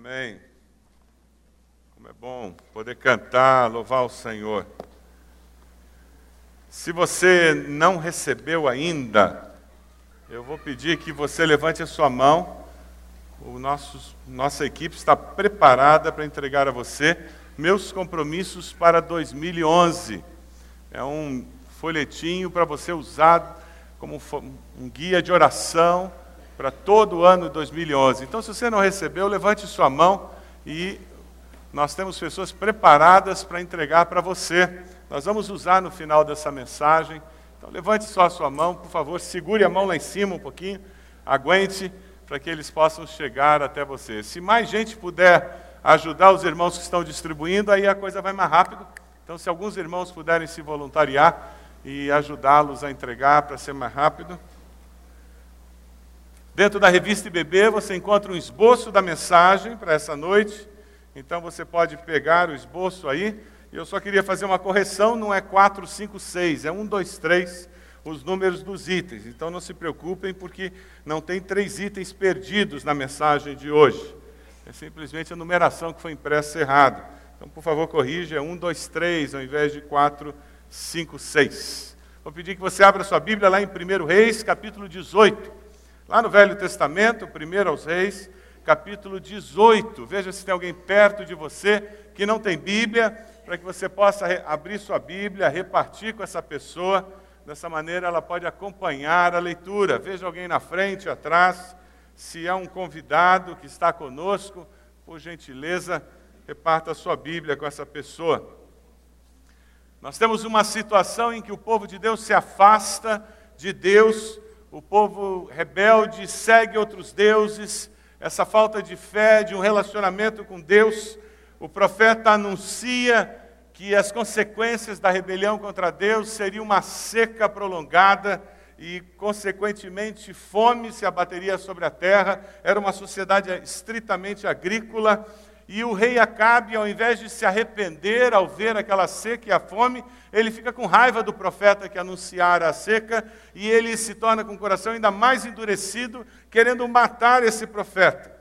Amém. Como é bom poder cantar, louvar o Senhor. Se você não recebeu ainda, eu vou pedir que você levante a sua mão. O nosso, nossa equipe está preparada para entregar a você meus compromissos para 2011. É um folhetinho para você usar como um guia de oração para todo o ano de 2011. Então, se você não recebeu, levante sua mão e nós temos pessoas preparadas para entregar para você. Nós vamos usar no final dessa mensagem. Então, levante só a sua mão, por favor, segure a mão lá em cima um pouquinho, aguente para que eles possam chegar até você. Se mais gente puder ajudar os irmãos que estão distribuindo, aí a coisa vai mais rápido. Então, se alguns irmãos puderem se voluntariar e ajudá-los a entregar para ser mais rápido. Dentro da revista IBB você encontra um esboço da mensagem para essa noite. Então você pode pegar o esboço aí. E eu só queria fazer uma correção: não é 4, 5, 6, é 1, 2, 3 os números dos itens. Então não se preocupem, porque não tem três itens perdidos na mensagem de hoje. É simplesmente a numeração que foi impressa errada. Então, por favor, corrija: é 1, 2, 3 ao invés de 4, 5, 6. Vou pedir que você abra sua Bíblia lá em 1 Reis, capítulo 18. Lá no Velho Testamento, 1 aos Reis, capítulo 18. Veja se tem alguém perto de você que não tem Bíblia, para que você possa abrir sua Bíblia, repartir com essa pessoa. Dessa maneira ela pode acompanhar a leitura. Veja alguém na frente, atrás. Se é um convidado que está conosco, por gentileza, reparta a sua Bíblia com essa pessoa. Nós temos uma situação em que o povo de Deus se afasta de Deus o povo rebelde segue outros deuses, essa falta de fé, de um relacionamento com Deus. O profeta anuncia que as consequências da rebelião contra Deus seriam uma seca prolongada e, consequentemente, fome se abateria sobre a terra. Era uma sociedade estritamente agrícola e o rei Acabe, ao invés de se arrepender ao ver aquela seca e a fome, ele fica com raiva do profeta que anunciara a seca e ele se torna com o coração ainda mais endurecido, querendo matar esse profeta.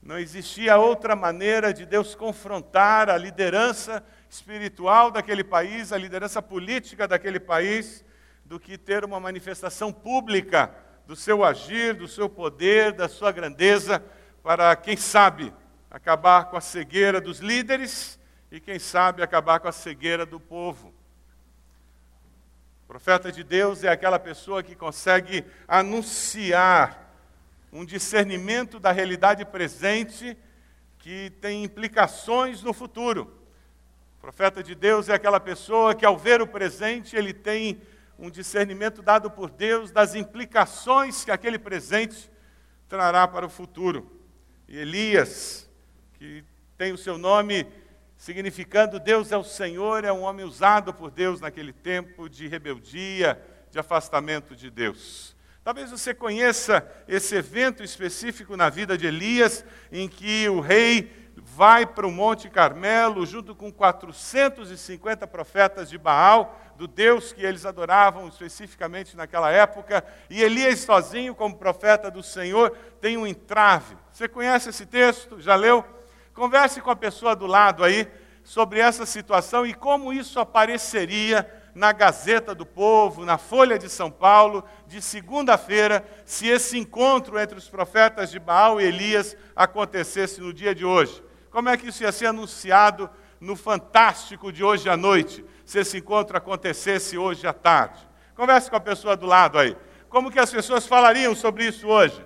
Não existia outra maneira de Deus confrontar a liderança espiritual daquele país, a liderança política daquele país, do que ter uma manifestação pública do seu agir, do seu poder, da sua grandeza, para, quem sabe, acabar com a cegueira dos líderes e, quem sabe, acabar com a cegueira do povo. O profeta de Deus é aquela pessoa que consegue anunciar um discernimento da realidade presente que tem implicações no futuro. O profeta de Deus é aquela pessoa que, ao ver o presente, ele tem um discernimento dado por Deus das implicações que aquele presente trará para o futuro. E Elias que tem o seu nome significando Deus é o Senhor, é um homem usado por Deus naquele tempo de rebeldia, de afastamento de Deus. Talvez você conheça esse evento específico na vida de Elias, em que o rei vai para o Monte Carmelo junto com 450 profetas de Baal, do Deus que eles adoravam especificamente naquela época, e Elias sozinho, como profeta do Senhor, tem um entrave. Você conhece esse texto? Já leu? Converse com a pessoa do lado aí sobre essa situação e como isso apareceria na Gazeta do Povo, na Folha de São Paulo, de segunda-feira, se esse encontro entre os profetas de Baal e Elias acontecesse no dia de hoje. Como é que isso ia ser anunciado no Fantástico de hoje à noite, se esse encontro acontecesse hoje à tarde? Converse com a pessoa do lado aí. Como que as pessoas falariam sobre isso hoje?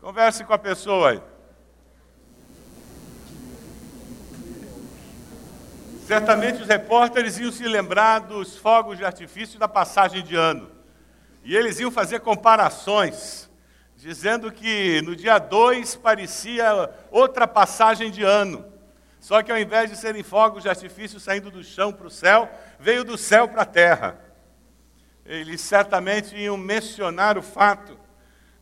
Converse com a pessoa aí. Certamente os repórteres iam se lembrar dos fogos de artifício da passagem de ano. E eles iam fazer comparações, dizendo que no dia 2 parecia outra passagem de ano. Só que ao invés de serem fogos de artifício saindo do chão para o céu, veio do céu para a terra. Eles certamente iam mencionar o fato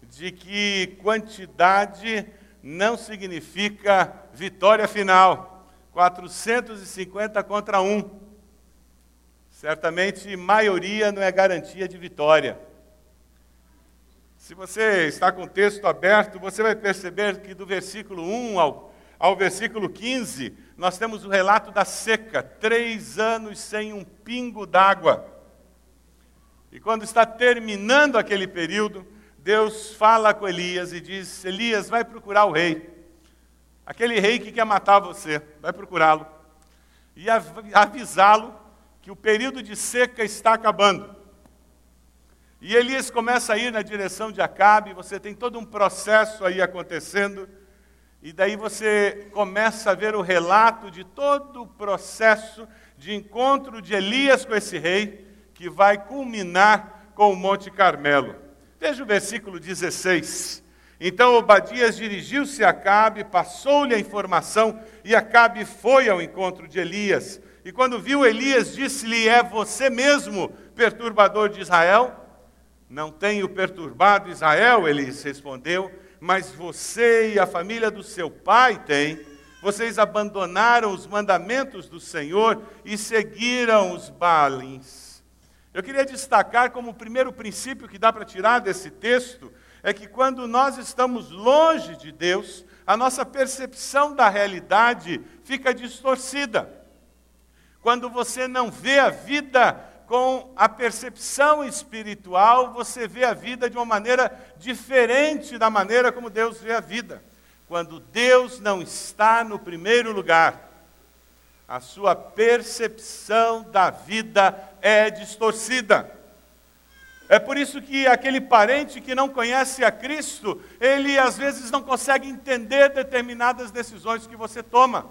de que quantidade não significa vitória final. 450 contra 1. Certamente, maioria não é garantia de vitória. Se você está com o texto aberto, você vai perceber que do versículo 1 ao, ao versículo 15, nós temos o relato da seca três anos sem um pingo d'água. E quando está terminando aquele período, Deus fala com Elias e diz: Elias, vai procurar o rei. Aquele rei que quer matar você, vai procurá-lo. E avisá-lo que o período de seca está acabando. E Elias começa a ir na direção de Acabe, você tem todo um processo aí acontecendo, e daí você começa a ver o relato de todo o processo de encontro de Elias com esse rei, que vai culminar com o Monte Carmelo. Veja o versículo 16. Então Obadias dirigiu-se a Acabe, passou-lhe a informação, e Acabe foi ao encontro de Elias. E quando viu Elias, disse-lhe: É você mesmo, perturbador de Israel? Não tenho perturbado Israel, Elias respondeu, mas você e a família do seu pai têm. Vocês abandonaram os mandamentos do Senhor e seguiram os Baalins. Eu queria destacar como o primeiro princípio que dá para tirar desse texto é que quando nós estamos longe de Deus, a nossa percepção da realidade fica distorcida. Quando você não vê a vida com a percepção espiritual, você vê a vida de uma maneira diferente da maneira como Deus vê a vida. Quando Deus não está no primeiro lugar, a sua percepção da vida é distorcida. É por isso que aquele parente que não conhece a Cristo, ele às vezes não consegue entender determinadas decisões que você toma.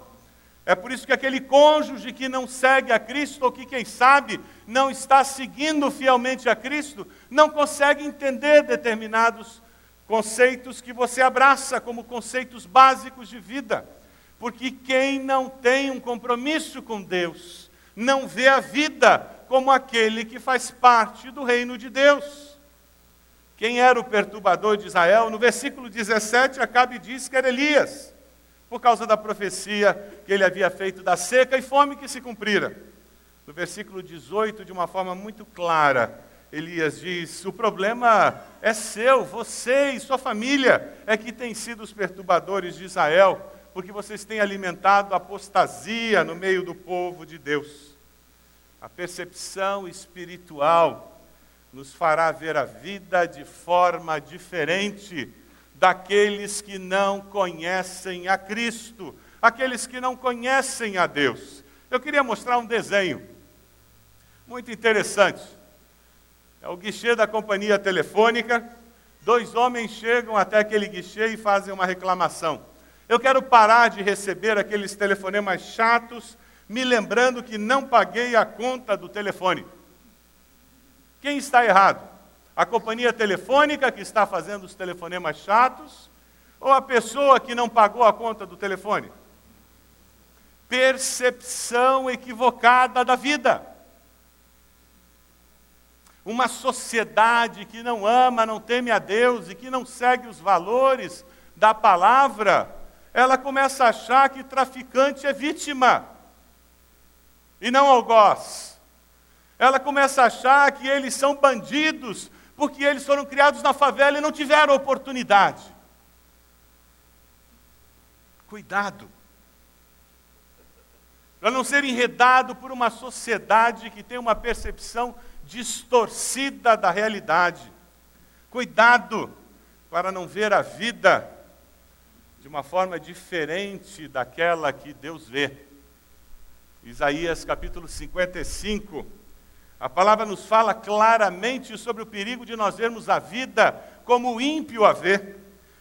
É por isso que aquele cônjuge que não segue a Cristo, ou que, quem sabe, não está seguindo fielmente a Cristo, não consegue entender determinados conceitos que você abraça como conceitos básicos de vida. Porque quem não tem um compromisso com Deus, não vê a vida como aquele que faz parte do reino de Deus. Quem era o perturbador de Israel? No versículo 17, Acabe diz que era Elias, por causa da profecia que ele havia feito da seca e fome que se cumprira. No versículo 18, de uma forma muito clara, Elias diz: O problema é seu, você e sua família é que têm sido os perturbadores de Israel, porque vocês têm alimentado apostasia no meio do povo de Deus. A percepção espiritual nos fará ver a vida de forma diferente daqueles que não conhecem a Cristo, aqueles que não conhecem a Deus. Eu queria mostrar um desenho muito interessante. É o guichê da companhia telefônica. Dois homens chegam até aquele guichê e fazem uma reclamação. Eu quero parar de receber aqueles telefonemas chatos me lembrando que não paguei a conta do telefone. Quem está errado? A companhia telefônica que está fazendo os telefonemas chatos ou a pessoa que não pagou a conta do telefone? Percepção equivocada da vida. Uma sociedade que não ama, não teme a Deus e que não segue os valores da palavra, ela começa a achar que traficante é vítima e não algoz. Ela começa a achar que eles são bandidos porque eles foram criados na favela e não tiveram oportunidade. Cuidado. Para não ser enredado por uma sociedade que tem uma percepção distorcida da realidade. Cuidado para não ver a vida de uma forma diferente daquela que Deus vê. Isaías capítulo 55. A palavra nos fala claramente sobre o perigo de nós vermos a vida como o ímpio a vê.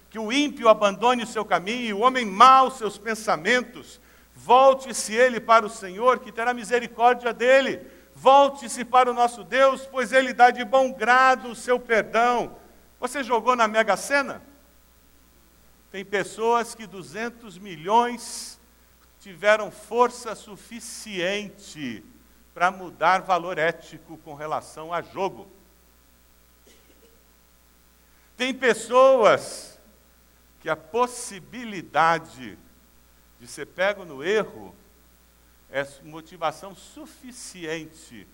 Que o ímpio abandone o seu caminho, o homem mau seus pensamentos. Volte-se ele para o Senhor, que terá misericórdia dele. Volte-se para o nosso Deus, pois ele dá de bom grado o seu perdão. Você jogou na Mega Sena? Tem pessoas que 200 milhões tiveram força suficiente para mudar valor ético com relação a jogo. Tem pessoas que a possibilidade de ser pego no erro é motivação suficiente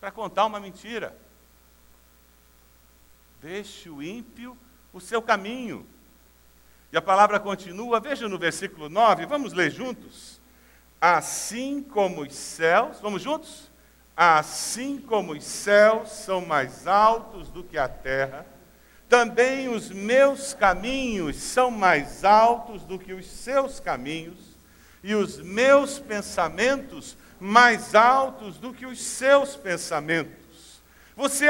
para contar uma mentira. Deixe o ímpio o seu caminho. E a palavra continua, veja no versículo 9, vamos ler juntos. Assim como os céus, vamos juntos? Assim como os céus são mais altos do que a terra, também os meus caminhos são mais altos do que os seus caminhos, e os meus pensamentos mais altos do que os seus pensamentos. Você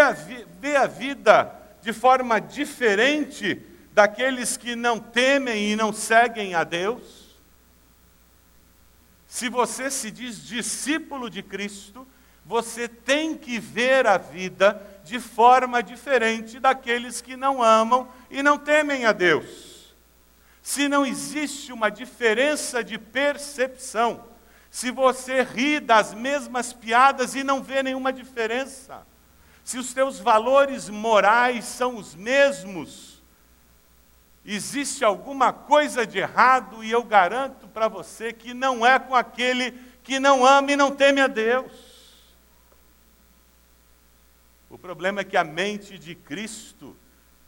vê a vida de forma diferente daqueles que não temem e não seguem a Deus? Se você se diz discípulo de Cristo, você tem que ver a vida de forma diferente daqueles que não amam e não temem a Deus. Se não existe uma diferença de percepção, se você ri das mesmas piadas e não vê nenhuma diferença, se os teus valores morais são os mesmos, existe alguma coisa de errado e eu garanto para você que não é com aquele que não ama e não teme a Deus. O problema é que a mente de Cristo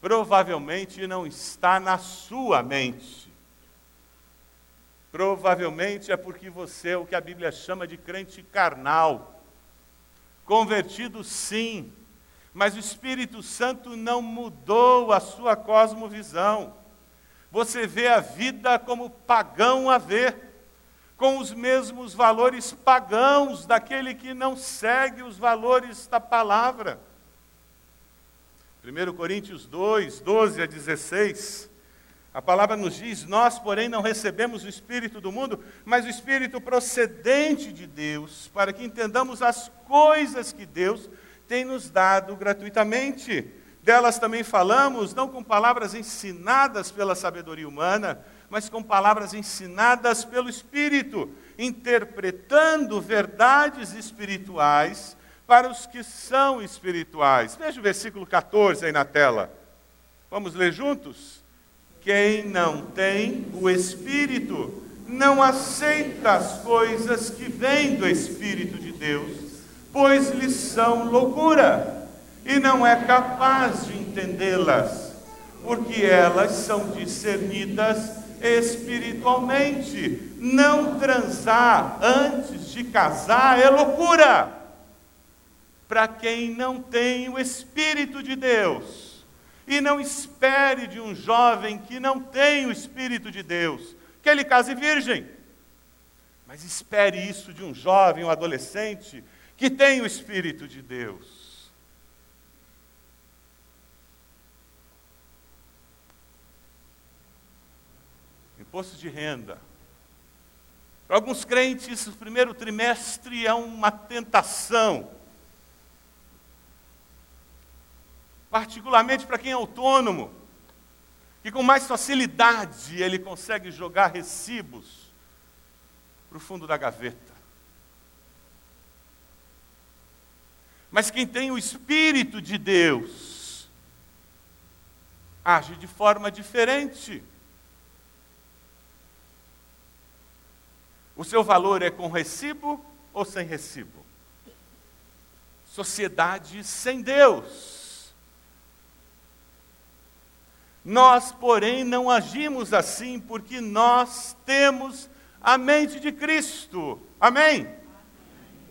provavelmente não está na sua mente. Provavelmente é porque você é o que a Bíblia chama de crente carnal. Convertido, sim, mas o Espírito Santo não mudou a sua cosmovisão. Você vê a vida como pagão a ver, com os mesmos valores pagãos daquele que não segue os valores da palavra. 1 Coríntios 2, 12 a 16 a palavra nos diz: Nós, porém, não recebemos o Espírito do mundo, mas o Espírito procedente de Deus, para que entendamos as coisas que Deus tem nos dado gratuitamente. Delas também falamos, não com palavras ensinadas pela sabedoria humana, mas com palavras ensinadas pelo Espírito, interpretando verdades espirituais para os que são espirituais. Veja o versículo 14 aí na tela. Vamos ler juntos? Quem não tem o Espírito não aceita as coisas que vêm do Espírito de Deus, pois lhes são loucura, e não é capaz de entendê-las, porque elas são discernidas espiritualmente. Não transar antes de casar é loucura para quem não tem o Espírito de Deus. E não espere de um jovem que não tem o Espírito de Deus que ele case virgem. Mas espere isso de um jovem, um adolescente que tem o Espírito de Deus. Imposto de renda. Para alguns crentes, o primeiro trimestre é uma tentação particularmente para quem é autônomo, que com mais facilidade ele consegue jogar recibos para o fundo da gaveta. Mas quem tem o Espírito de Deus age de forma diferente. O seu valor é com recibo ou sem recibo? Sociedade sem Deus. Nós, porém, não agimos assim porque nós temos a mente de Cristo. Amém?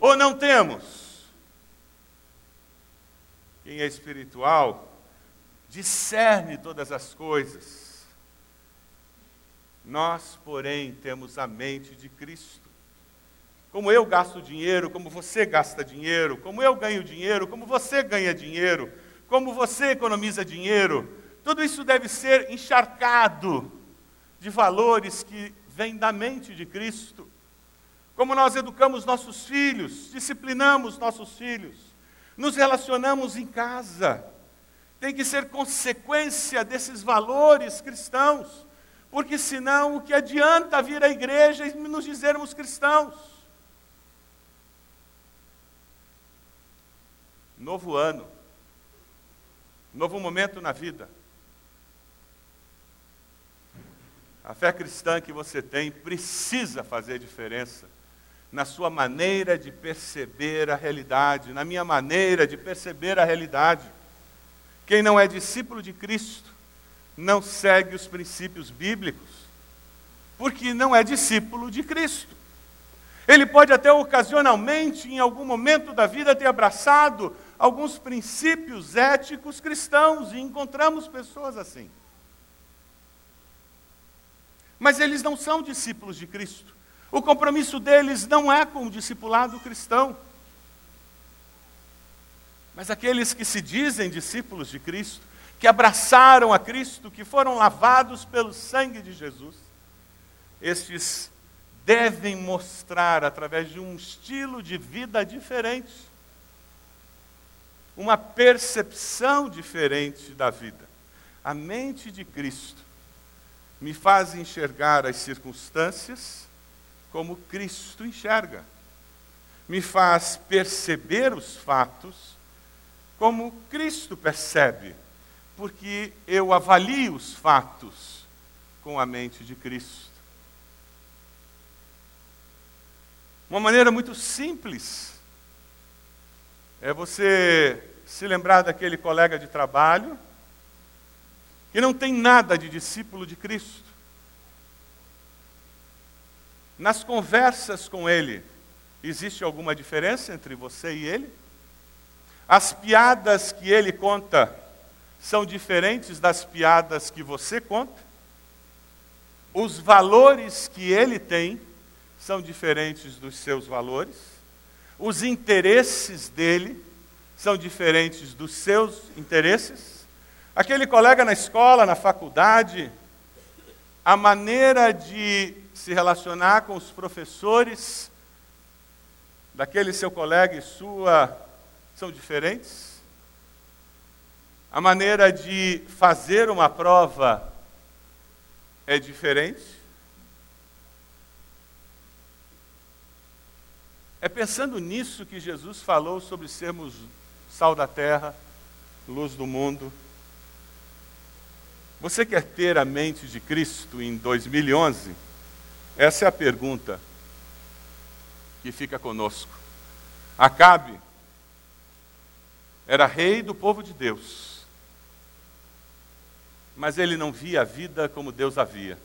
Ou não temos? Quem é espiritual discerne todas as coisas. Nós, porém, temos a mente de Cristo. Como eu gasto dinheiro, como você gasta dinheiro, como eu ganho dinheiro, como você ganha dinheiro, como você economiza dinheiro, tudo isso deve ser encharcado de valores que vêm da mente de Cristo. Como nós educamos nossos filhos, disciplinamos nossos filhos, nos relacionamos em casa. Tem que ser consequência desses valores cristãos, porque senão o que adianta vir à igreja e nos dizermos cristãos? Novo ano, novo momento na vida A fé cristã que você tem precisa fazer diferença na sua maneira de perceber a realidade, na minha maneira de perceber a realidade. Quem não é discípulo de Cristo não segue os princípios bíblicos, porque não é discípulo de Cristo. Ele pode até ocasionalmente, em algum momento da vida, ter abraçado alguns princípios éticos cristãos, e encontramos pessoas assim. Mas eles não são discípulos de Cristo. O compromisso deles não é com o discipulado cristão. Mas aqueles que se dizem discípulos de Cristo, que abraçaram a Cristo, que foram lavados pelo sangue de Jesus, estes devem mostrar, através de um estilo de vida diferente, uma percepção diferente da vida. A mente de Cristo me faz enxergar as circunstâncias como Cristo enxerga, me faz perceber os fatos como Cristo percebe, porque eu avalio os fatos com a mente de Cristo. Uma maneira muito simples é você se lembrar daquele colega de trabalho que não tem nada de discípulo de Cristo. Nas conversas com ele, existe alguma diferença entre você e ele? As piadas que ele conta são diferentes das piadas que você conta? Os valores que ele tem são diferentes dos seus valores? Os interesses dele são diferentes dos seus interesses? Aquele colega na escola, na faculdade, a maneira de se relacionar com os professores daquele seu colega e sua são diferentes. A maneira de fazer uma prova é diferente. É pensando nisso que Jesus falou sobre sermos sal da terra, luz do mundo. Você quer ter a mente de Cristo em 2011? Essa é a pergunta que fica conosco. Acabe era rei do povo de Deus. Mas ele não via a vida como Deus a via.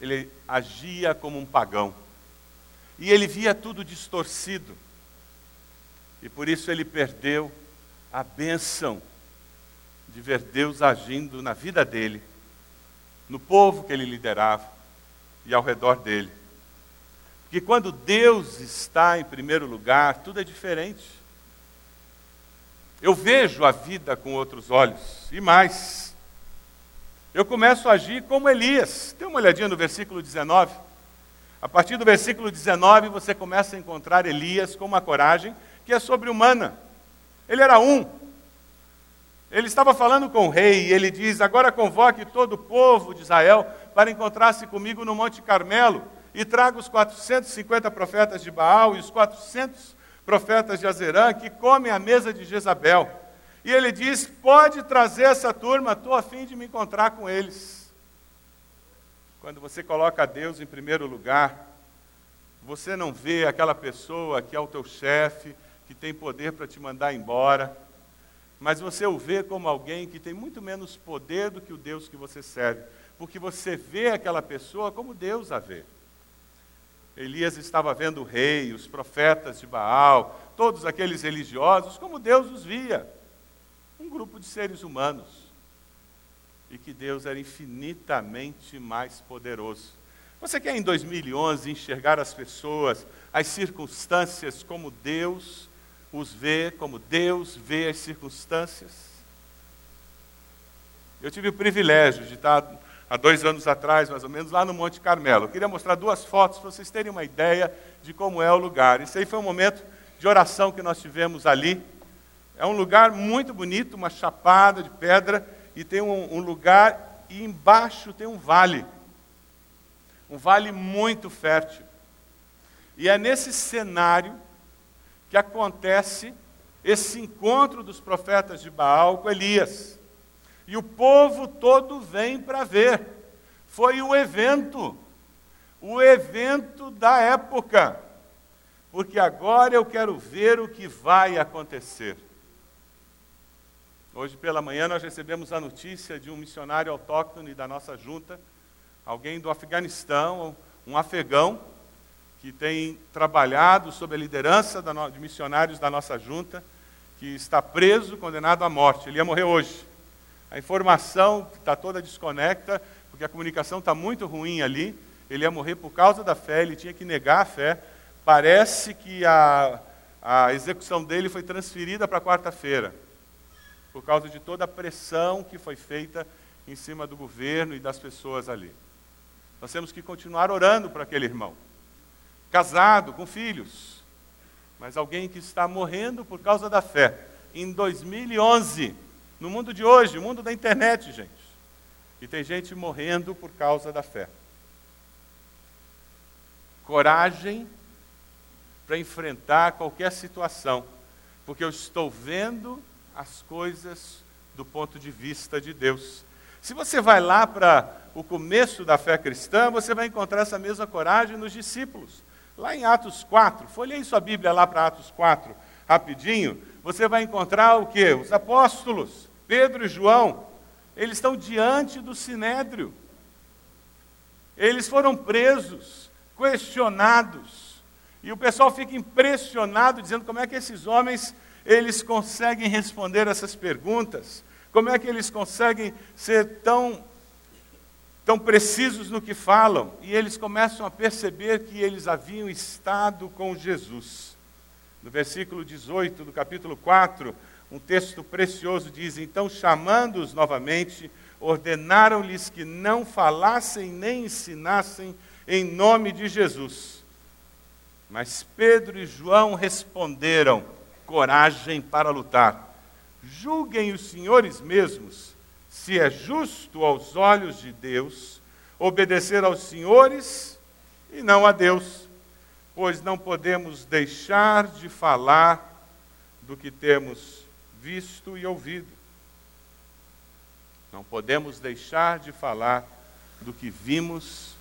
Ele agia como um pagão. E ele via tudo distorcido. E por isso ele perdeu a bênção de ver Deus agindo na vida dele, no povo que ele liderava e ao redor dele. Porque quando Deus está em primeiro lugar, tudo é diferente. Eu vejo a vida com outros olhos. E mais, eu começo a agir como Elias. Dê uma olhadinha no versículo 19. A partir do versículo 19, você começa a encontrar Elias com uma coragem que é sobre-humana. Ele era um. Ele estava falando com o rei e ele diz: Agora convoque todo o povo de Israel para encontrar-se comigo no Monte Carmelo e traga os 450 profetas de Baal e os 400 profetas de Azerã, que comem a mesa de Jezabel. E ele diz: Pode trazer essa turma, estou a fim de me encontrar com eles. Quando você coloca Deus em primeiro lugar, você não vê aquela pessoa que é o teu chefe, que tem poder para te mandar embora, mas você o vê como alguém que tem muito menos poder do que o Deus que você serve, porque você vê aquela pessoa como Deus a vê. Elias estava vendo o rei, os profetas de Baal, todos aqueles religiosos, como Deus os via. Um grupo de seres humanos. E que Deus era infinitamente mais poderoso. Você quer em 2011 enxergar as pessoas, as circunstâncias como Deus os vê, como Deus vê as circunstâncias? Eu tive o privilégio de estar há dois anos atrás, mais ou menos, lá no Monte Carmelo. Eu queria mostrar duas fotos para vocês terem uma ideia de como é o lugar. Isso aí foi um momento de oração que nós tivemos ali. É um lugar muito bonito, uma chapada de pedra, e tem um, um lugar, e embaixo tem um vale. Um vale muito fértil. E é nesse cenário que acontece esse encontro dos profetas de Baal com Elias. E o povo todo vem para ver. Foi o evento, o evento da época. Porque agora eu quero ver o que vai acontecer. Hoje pela manhã nós recebemos a notícia de um missionário autóctone da nossa junta, alguém do Afeganistão, um afegão, que tem trabalhado sob a liderança de missionários da nossa junta, que está preso, condenado à morte. Ele ia morrer hoje. A informação está toda desconecta, porque a comunicação está muito ruim ali. Ele ia morrer por causa da fé, ele tinha que negar a fé. Parece que a, a execução dele foi transferida para quarta-feira por causa de toda a pressão que foi feita em cima do governo e das pessoas ali. Nós temos que continuar orando para aquele irmão, casado, com filhos, mas alguém que está morrendo por causa da fé. Em 2011, no mundo de hoje, mundo da internet, gente, e tem gente morrendo por causa da fé. Coragem para enfrentar qualquer situação, porque eu estou vendo as coisas do ponto de vista de Deus. Se você vai lá para o começo da fé cristã, você vai encontrar essa mesma coragem nos discípulos. Lá em Atos 4, folhei sua Bíblia lá para Atos 4, rapidinho, você vai encontrar o que? Os apóstolos, Pedro e João, eles estão diante do sinédrio. Eles foram presos, questionados, e o pessoal fica impressionado, dizendo como é que esses homens eles conseguem responder essas perguntas? Como é que eles conseguem ser tão, tão precisos no que falam? E eles começam a perceber que eles haviam estado com Jesus. No versículo 18 do capítulo 4, um texto precioso diz: Então, chamando-os novamente, ordenaram-lhes que não falassem nem ensinassem em nome de Jesus. Mas Pedro e João responderam: coragem para lutar. Julguem os senhores mesmos se é justo aos olhos de Deus obedecer aos senhores e não a Deus, pois não podemos deixar de falar do que temos visto e ouvido. Não podemos deixar de falar do que vimos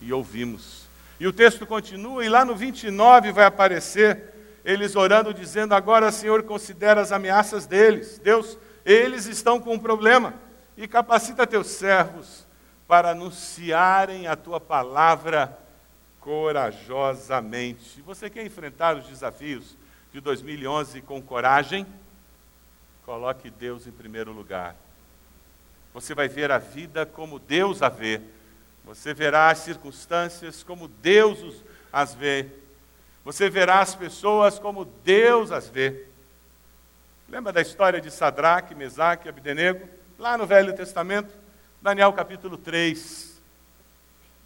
e ouvimos. E o texto continua, e lá no 29 vai aparecer eles orando, dizendo: Agora, Senhor, considera as ameaças deles. Deus, eles estão com um problema. E capacita teus servos para anunciarem a tua palavra corajosamente. Você quer enfrentar os desafios de 2011 com coragem? Coloque Deus em primeiro lugar. Você vai ver a vida como Deus a vê. Você verá as circunstâncias como Deus as vê. Você verá as pessoas como Deus as vê. Lembra da história de Sadraque, Mesaque e Abdenego? Lá no Velho Testamento, Daniel capítulo 3,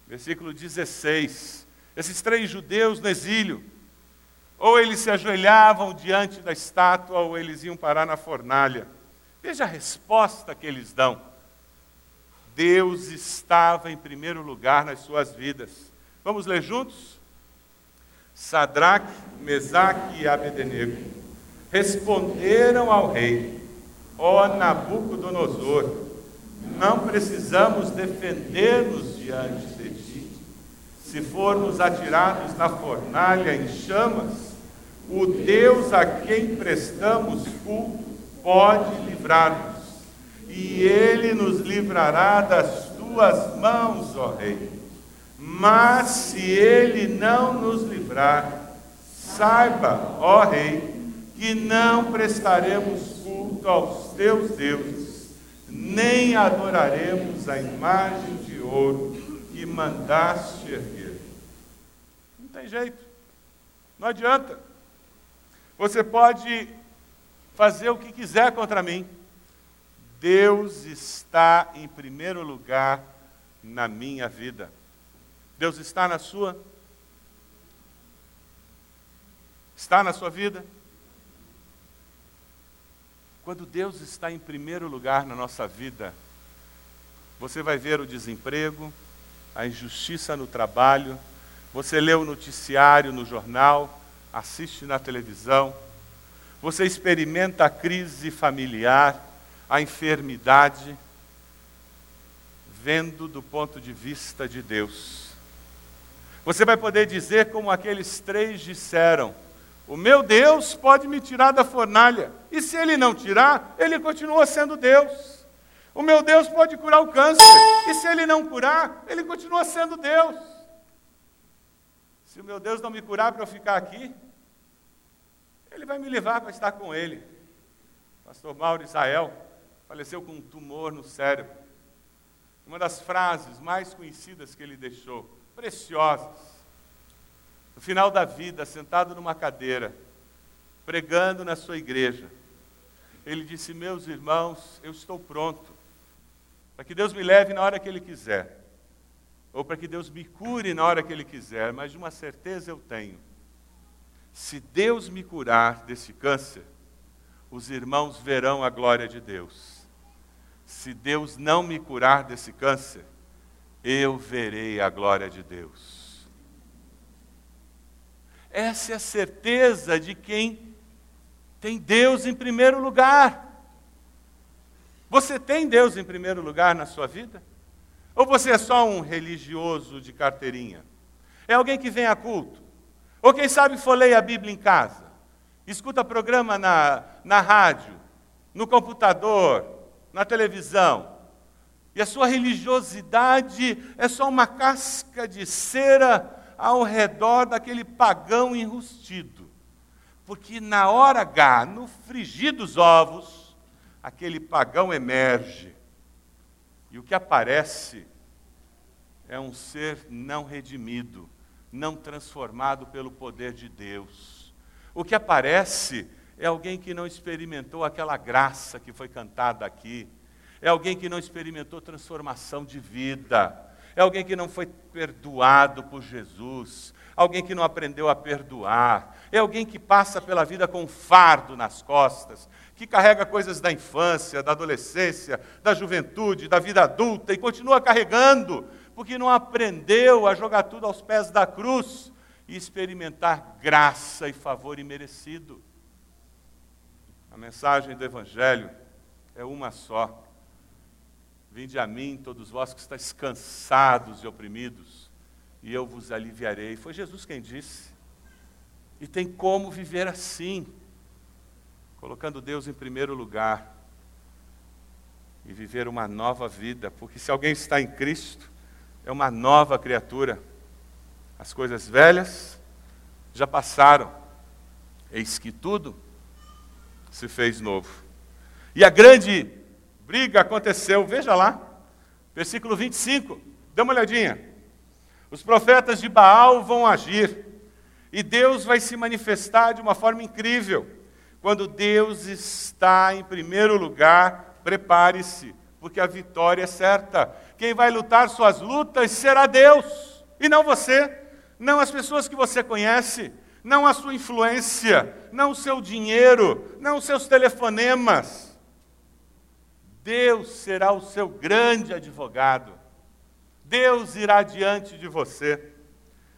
versículo 16. Esses três judeus no exílio, ou eles se ajoelhavam diante da estátua, ou eles iam parar na fornalha. Veja a resposta que eles dão. Deus estava em primeiro lugar nas suas vidas. Vamos ler juntos? Sadraque, Mesaque e Abednego responderam ao rei: Ó Nabucodonosor, não precisamos defender-nos diante de ti. Se formos atirados na fornalha em chamas, o Deus a quem prestamos culto pode livrar-nos, e ele nos livrará das tuas mãos, ó rei. Mas se ele não nos livrar, saiba, ó Rei, que não prestaremos culto aos teus deuses, nem adoraremos a imagem de ouro que mandaste erguer. Não tem jeito, não adianta. Você pode fazer o que quiser contra mim. Deus está em primeiro lugar na minha vida. Deus está na sua? Está na sua vida? Quando Deus está em primeiro lugar na nossa vida, você vai ver o desemprego, a injustiça no trabalho, você lê o noticiário no jornal, assiste na televisão, você experimenta a crise familiar, a enfermidade, vendo do ponto de vista de Deus. Você vai poder dizer como aqueles três disseram: O meu Deus pode me tirar da fornalha. E se ele não tirar, ele continua sendo Deus. O meu Deus pode curar o câncer. E se ele não curar, ele continua sendo Deus. Se o meu Deus não me curar para eu ficar aqui, ele vai me levar para estar com ele. Pastor Mauro Israel faleceu com um tumor no cérebro. Uma das frases mais conhecidas que ele deixou, preciosas no final da vida, sentado numa cadeira, pregando na sua igreja, ele disse: Meus irmãos, eu estou pronto para que Deus me leve na hora que Ele quiser, ou para que Deus me cure na hora que Ele quiser, mas de uma certeza eu tenho: se Deus me curar desse câncer, os irmãos verão a glória de Deus. Se Deus não me curar desse câncer, eu verei a glória de Deus. Essa é a certeza de quem tem Deus em primeiro lugar. Você tem Deus em primeiro lugar na sua vida? Ou você é só um religioso de carteirinha? É alguém que vem a culto? Ou quem sabe folheia a Bíblia em casa? Escuta programa na, na rádio, no computador, na televisão? E a sua religiosidade é só uma casca de cera ao redor daquele pagão enrustido. Porque na hora H, no frigir dos ovos, aquele pagão emerge. E o que aparece é um ser não redimido, não transformado pelo poder de Deus. O que aparece é alguém que não experimentou aquela graça que foi cantada aqui. É alguém que não experimentou transformação de vida é alguém que não foi perdoado por Jesus, alguém que não aprendeu a perdoar, é alguém que passa pela vida com um fardo nas costas, que carrega coisas da infância, da adolescência, da juventude, da vida adulta e continua carregando, porque não aprendeu a jogar tudo aos pés da cruz e experimentar graça e favor imerecido. A mensagem do Evangelho é uma só. Vinde a mim, todos vós que estáis cansados e oprimidos, e eu vos aliviarei. Foi Jesus quem disse. E tem como viver assim, colocando Deus em primeiro lugar e viver uma nova vida, porque se alguém está em Cristo, é uma nova criatura. As coisas velhas já passaram, eis que tudo se fez novo. E a grande briga aconteceu, veja lá, versículo 25, dê uma olhadinha. Os profetas de Baal vão agir, e Deus vai se manifestar de uma forma incrível. Quando Deus está em primeiro lugar, prepare-se, porque a vitória é certa. Quem vai lutar suas lutas será Deus, e não você, não as pessoas que você conhece, não a sua influência, não o seu dinheiro, não os seus telefonemas Deus será o seu grande advogado. Deus irá diante de você.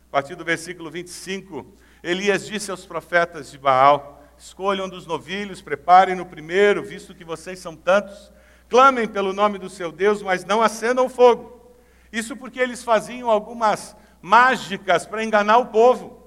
A partir do versículo 25, Elias disse aos profetas de Baal: Escolham dos novilhos, preparem no primeiro, visto que vocês são tantos. Clamem pelo nome do seu Deus, mas não acendam fogo. Isso porque eles faziam algumas mágicas para enganar o povo.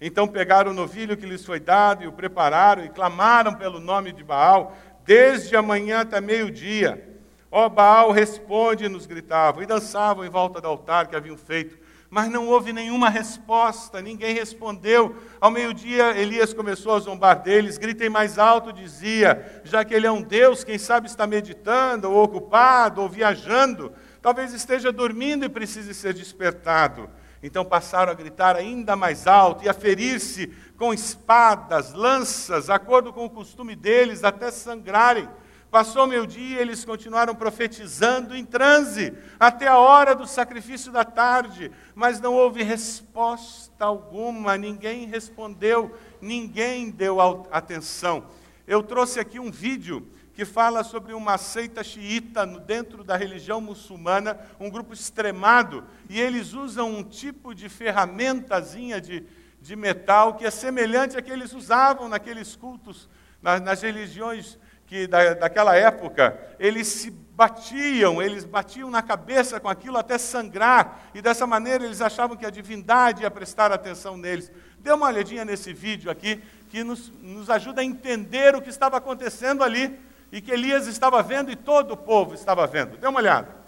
Então pegaram o novilho que lhes foi dado e o prepararam e clamaram pelo nome de Baal, desde a manhã até meio-dia. Ó Baal, responde, nos gritavam, e dançavam em volta do altar que haviam feito. Mas não houve nenhuma resposta, ninguém respondeu. Ao meio-dia, Elias começou a zombar deles, gritem mais alto, dizia, já que ele é um Deus, quem sabe está meditando, ou ocupado, ou viajando, talvez esteja dormindo e precise ser despertado. Então passaram a gritar ainda mais alto e a ferir-se com espadas, lanças, acordo com o costume deles, até sangrarem. Passou meu dia, eles continuaram profetizando em transe, até a hora do sacrifício da tarde, mas não houve resposta alguma, ninguém respondeu, ninguém deu atenção. Eu trouxe aqui um vídeo que fala sobre uma seita xiita dentro da religião muçulmana, um grupo extremado, e eles usam um tipo de ferramentazinha de, de metal que é semelhante a que eles usavam naqueles cultos, nas, nas religiões que da, daquela época, eles se batiam, eles batiam na cabeça com aquilo até sangrar, e dessa maneira eles achavam que a divindade ia prestar atenção neles. Dê uma olhadinha nesse vídeo aqui, que nos, nos ajuda a entender o que estava acontecendo ali e que Elias estava vendo e todo o povo estava vendo. Dê uma olhada.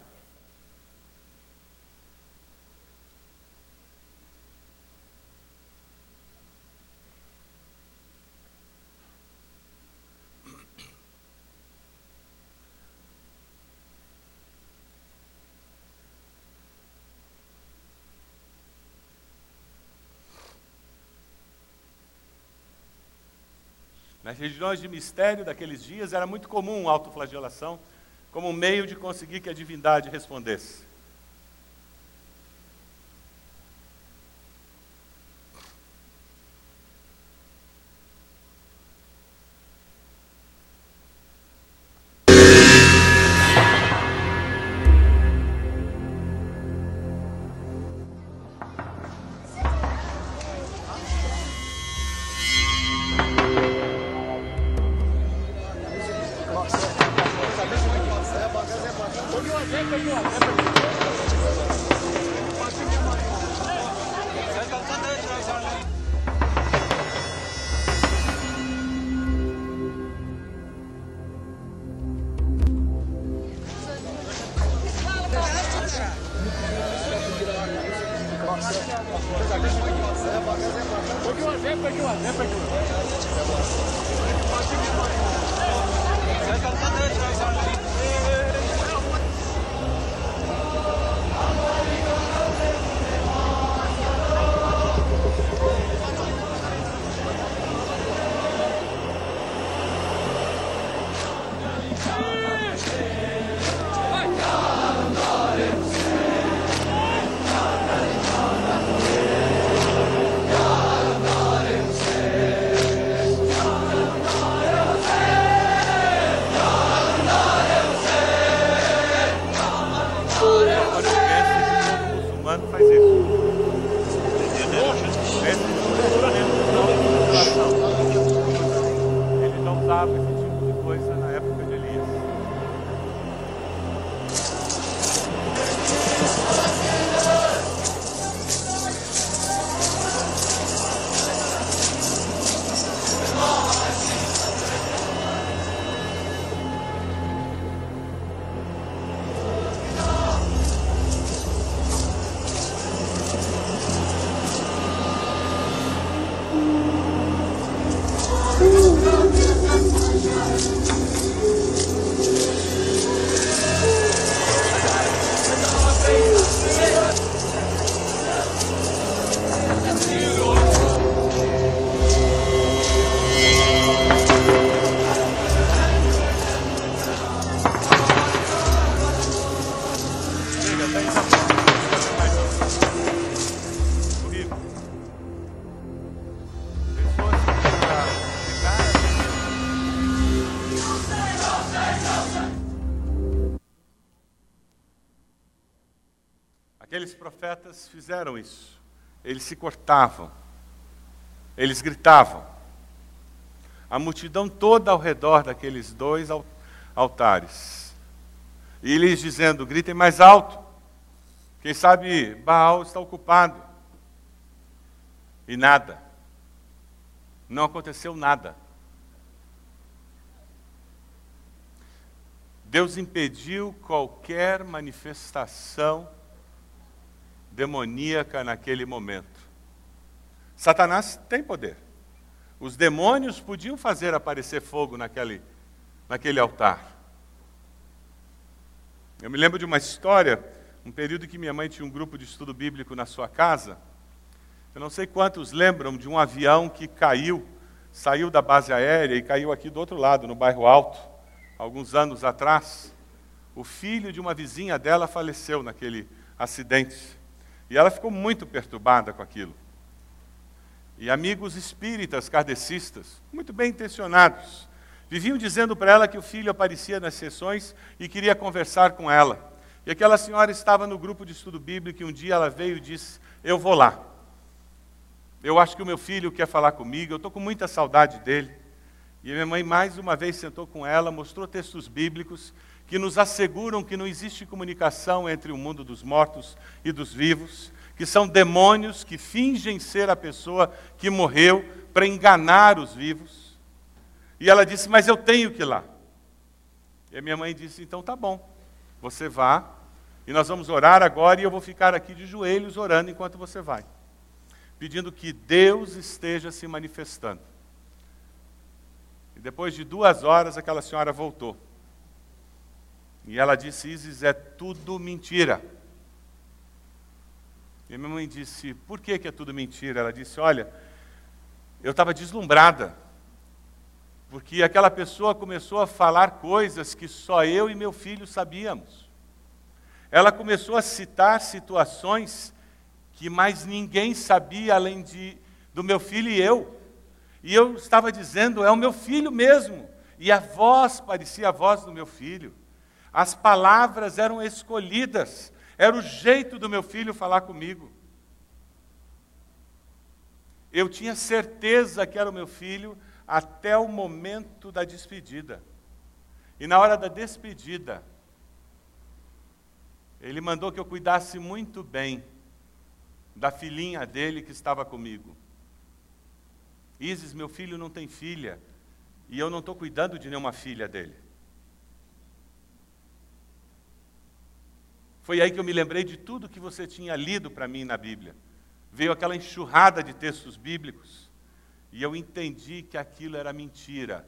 Regiões de mistério daqueles dias era muito comum autoflagelação como um meio de conseguir que a divindade respondesse. Profetas fizeram isso. Eles se cortavam, eles gritavam. A multidão toda ao redor daqueles dois altares. E eles dizendo: gritem mais alto. Quem sabe Baal está ocupado. E nada. Não aconteceu nada. Deus impediu qualquer manifestação demoníaca naquele momento. Satanás tem poder. Os demônios podiam fazer aparecer fogo naquele, naquele altar. Eu me lembro de uma história, um período que minha mãe tinha um grupo de estudo bíblico na sua casa. Eu não sei quantos lembram de um avião que caiu, saiu da base aérea e caiu aqui do outro lado, no bairro Alto, alguns anos atrás. O filho de uma vizinha dela faleceu naquele acidente. E ela ficou muito perturbada com aquilo. E amigos espíritas, kardecistas, muito bem intencionados, viviam dizendo para ela que o filho aparecia nas sessões e queria conversar com ela. E aquela senhora estava no grupo de estudo bíblico e um dia ela veio e disse: Eu vou lá. Eu acho que o meu filho quer falar comigo, eu estou com muita saudade dele. E minha mãe mais uma vez sentou com ela, mostrou textos bíblicos que nos asseguram que não existe comunicação entre o mundo dos mortos e dos vivos, que são demônios que fingem ser a pessoa que morreu para enganar os vivos. E ela disse: Mas eu tenho que ir lá. E a minha mãe disse: Então tá bom, você vá, e nós vamos orar agora, e eu vou ficar aqui de joelhos orando enquanto você vai, pedindo que Deus esteja se manifestando. E depois de duas horas, aquela senhora voltou. E ela disse: Isis, é tudo mentira. E minha mãe disse: Por que, que é tudo mentira? Ela disse: Olha, eu estava deslumbrada, porque aquela pessoa começou a falar coisas que só eu e meu filho sabíamos. Ela começou a citar situações que mais ninguém sabia além de, do meu filho e eu. E eu estava dizendo: É o meu filho mesmo. E a voz parecia a voz do meu filho. As palavras eram escolhidas era o jeito do meu filho falar comigo. Eu tinha certeza que era o meu filho até o momento da despedida. E na hora da despedida, ele mandou que eu cuidasse muito bem da filhinha dele que estava comigo. Isis, meu filho não tem filha, e eu não estou cuidando de nenhuma filha dele. Foi aí que eu me lembrei de tudo que você tinha lido para mim na Bíblia. Veio aquela enxurrada de textos bíblicos e eu entendi que aquilo era mentira.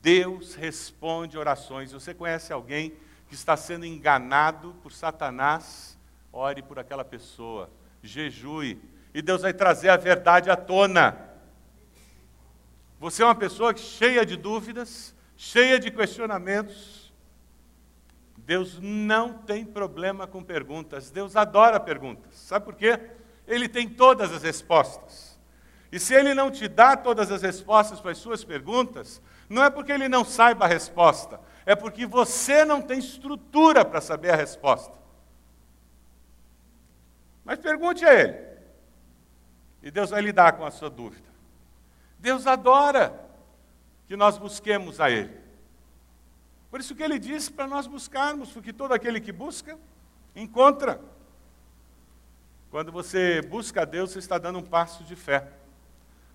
Deus responde orações. Você conhece alguém que está sendo enganado por Satanás? Ore por aquela pessoa, jejue, e Deus vai trazer a verdade à tona. Você é uma pessoa cheia de dúvidas, cheia de questionamentos, Deus não tem problema com perguntas, Deus adora perguntas. Sabe por quê? Ele tem todas as respostas. E se ele não te dá todas as respostas para as suas perguntas, não é porque ele não saiba a resposta, é porque você não tem estrutura para saber a resposta. Mas pergunte a ele, e Deus vai lidar com a sua dúvida. Deus adora que nós busquemos a Ele. Por isso que ele disse para nós buscarmos, porque todo aquele que busca, encontra. Quando você busca a Deus, você está dando um passo de fé.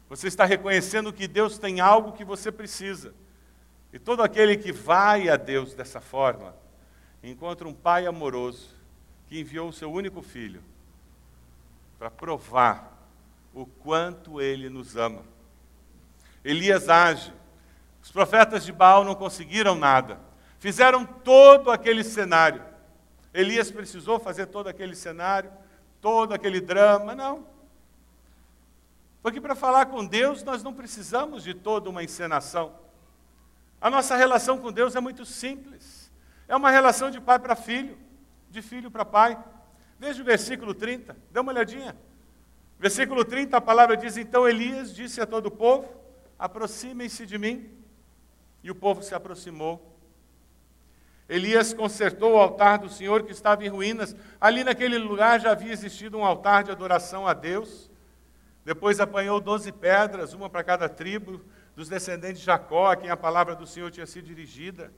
Você está reconhecendo que Deus tem algo que você precisa. E todo aquele que vai a Deus dessa forma, encontra um Pai amoroso que enviou o seu único filho para provar o quanto ele nos ama. Elias age os profetas de Baal não conseguiram nada. Fizeram todo aquele cenário. Elias precisou fazer todo aquele cenário, todo aquele drama, não. Porque para falar com Deus nós não precisamos de toda uma encenação. A nossa relação com Deus é muito simples. É uma relação de pai para filho, de filho para pai. Veja o versículo 30, dê uma olhadinha. Versículo 30, a palavra diz: Então Elias disse a todo o povo: Aproximem-se de mim. E o povo se aproximou. Elias consertou o altar do Senhor que estava em ruínas. Ali naquele lugar já havia existido um altar de adoração a Deus. Depois apanhou doze pedras, uma para cada tribo dos descendentes de Jacó, a quem a palavra do Senhor tinha sido dirigida.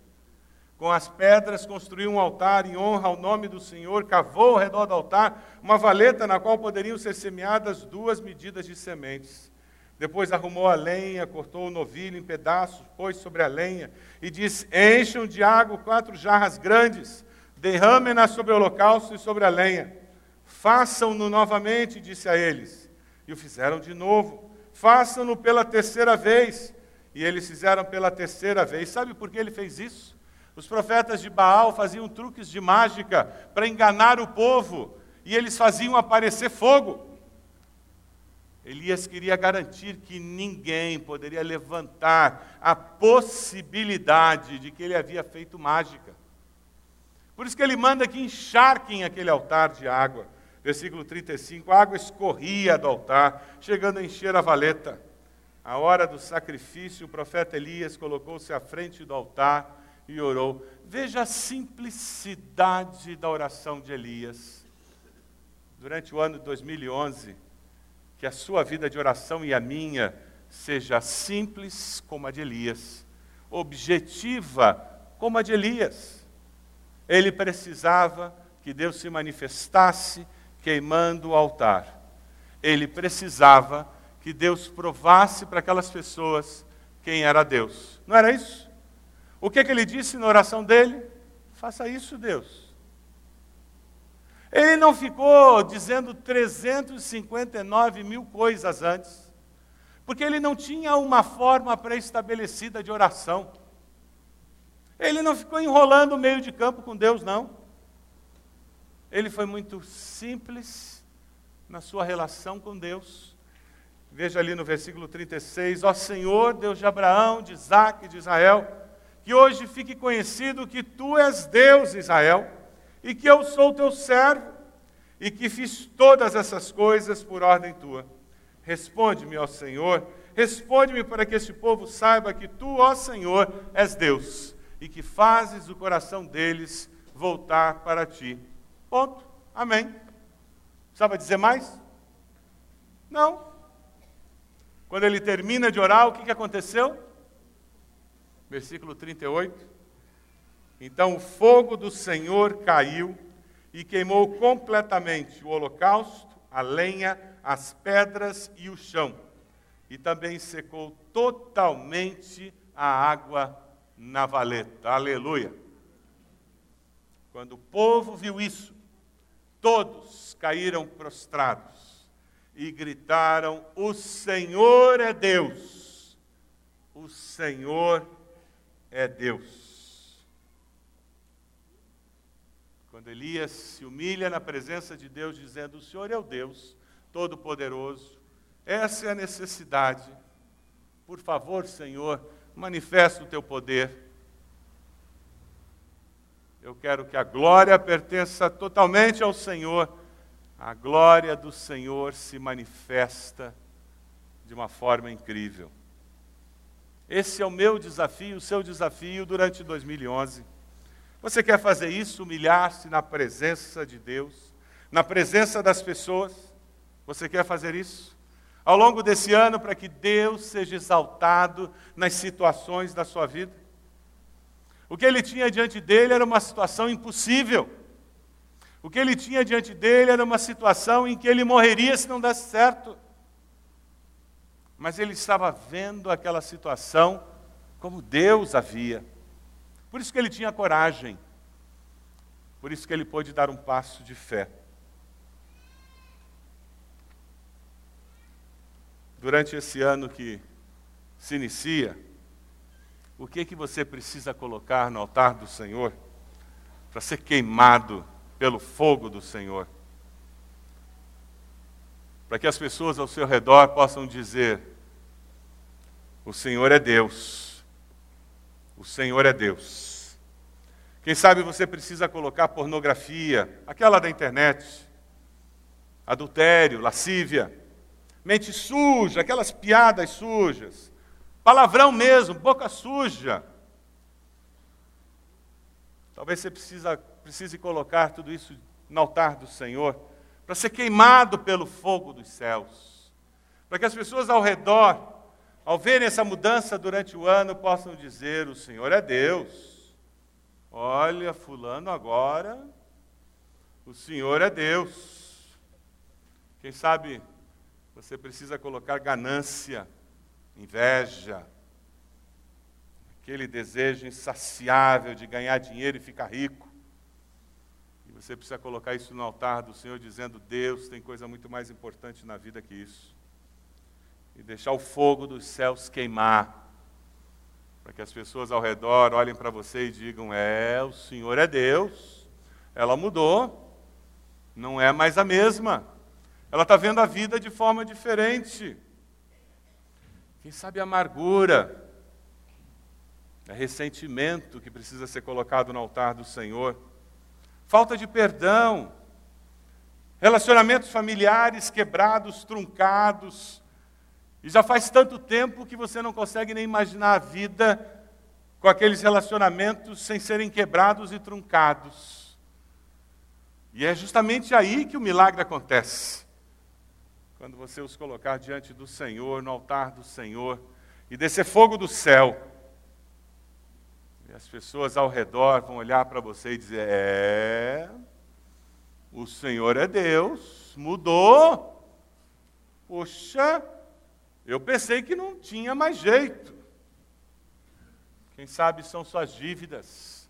Com as pedras construiu um altar em honra ao nome do Senhor, cavou ao redor do altar uma valeta na qual poderiam ser semeadas duas medidas de sementes. Depois arrumou a lenha, cortou o novilho em pedaços, pôs sobre a lenha e disse: Encham de água quatro jarras grandes, derramem-na sobre o holocausto e sobre a lenha. Façam-no novamente, disse a eles. E o fizeram de novo. Façam-no pela terceira vez. E eles fizeram pela terceira vez. Sabe por que ele fez isso? Os profetas de Baal faziam truques de mágica para enganar o povo, e eles faziam aparecer fogo. Elias queria garantir que ninguém poderia levantar a possibilidade de que ele havia feito mágica. Por isso que ele manda que encharquem aquele altar de água. Versículo 35: a água escorria do altar, chegando a encher a valeta. A hora do sacrifício, o profeta Elias colocou-se à frente do altar e orou. Veja a simplicidade da oração de Elias. Durante o ano de 2011, que a sua vida de oração e a minha seja simples como a de Elias, objetiva como a de Elias. Ele precisava que Deus se manifestasse, queimando o altar. Ele precisava que Deus provasse para aquelas pessoas quem era Deus. Não era isso? O que, que ele disse na oração dele? Faça isso, Deus. Ele não ficou dizendo 359 mil coisas antes, porque ele não tinha uma forma pré-estabelecida de oração. Ele não ficou enrolando o meio de campo com Deus, não. Ele foi muito simples na sua relação com Deus. Veja ali no versículo 36, ó Senhor, Deus de Abraão, de Isaac e de Israel, que hoje fique conhecido que tu és Deus, Israel, e que eu sou teu servo, e que fiz todas essas coisas por ordem tua. Responde-me, ó Senhor, responde-me para que este povo saiba que tu, ó Senhor, és Deus, e que fazes o coração deles voltar para ti. Ponto. Amém. Precisava dizer mais? Não. Quando ele termina de orar, o que, que aconteceu? Versículo 38. Então o fogo do Senhor caiu e queimou completamente o holocausto, a lenha, as pedras e o chão. E também secou totalmente a água na valeta. Aleluia. Quando o povo viu isso, todos caíram prostrados e gritaram: O Senhor é Deus! O Senhor é Deus. Quando Elias se humilha na presença de Deus, dizendo: O Senhor é o Deus Todo-Poderoso, essa é a necessidade. Por favor, Senhor, manifesta o teu poder. Eu quero que a glória pertença totalmente ao Senhor a glória do Senhor se manifesta de uma forma incrível. Esse é o meu desafio, o seu desafio durante 2011. Você quer fazer isso, humilhar-se na presença de Deus, na presença das pessoas? Você quer fazer isso? Ao longo desse ano, para que Deus seja exaltado nas situações da sua vida? O que ele tinha diante dele era uma situação impossível. O que ele tinha diante dele era uma situação em que ele morreria se não desse certo. Mas ele estava vendo aquela situação como Deus havia. Por isso que ele tinha coragem. Por isso que ele pôde dar um passo de fé. Durante esse ano que se inicia, o que que você precisa colocar no altar do Senhor para ser queimado pelo fogo do Senhor. Para que as pessoas ao seu redor possam dizer: O Senhor é Deus. O Senhor é Deus. Quem sabe você precisa colocar pornografia, aquela da internet, adultério, lascívia, mente suja, aquelas piadas sujas, palavrão mesmo, boca suja. Talvez você precisa precise colocar tudo isso no altar do Senhor, para ser queimado pelo fogo dos céus. Para que as pessoas ao redor, ao verem essa mudança durante o ano, possam dizer: O Senhor é Deus. Olha, Fulano agora, o Senhor é Deus. Quem sabe você precisa colocar ganância, inveja, aquele desejo insaciável de ganhar dinheiro e ficar rico. Você precisa colocar isso no altar do Senhor, dizendo: Deus tem coisa muito mais importante na vida que isso. E deixar o fogo dos céus queimar, para que as pessoas ao redor olhem para você e digam: É, o Senhor é Deus. Ela mudou, não é mais a mesma. Ela está vendo a vida de forma diferente. Quem sabe amargura, é ressentimento que precisa ser colocado no altar do Senhor falta de perdão, relacionamentos familiares quebrados, truncados. E já faz tanto tempo que você não consegue nem imaginar a vida com aqueles relacionamentos sem serem quebrados e truncados. E é justamente aí que o milagre acontece. Quando você os colocar diante do Senhor, no altar do Senhor, e descer fogo do céu e as pessoas ao redor vão olhar para você e dizer: É, o Senhor é Deus, mudou. Poxa, eu pensei que não tinha mais jeito. Quem sabe são suas dívidas,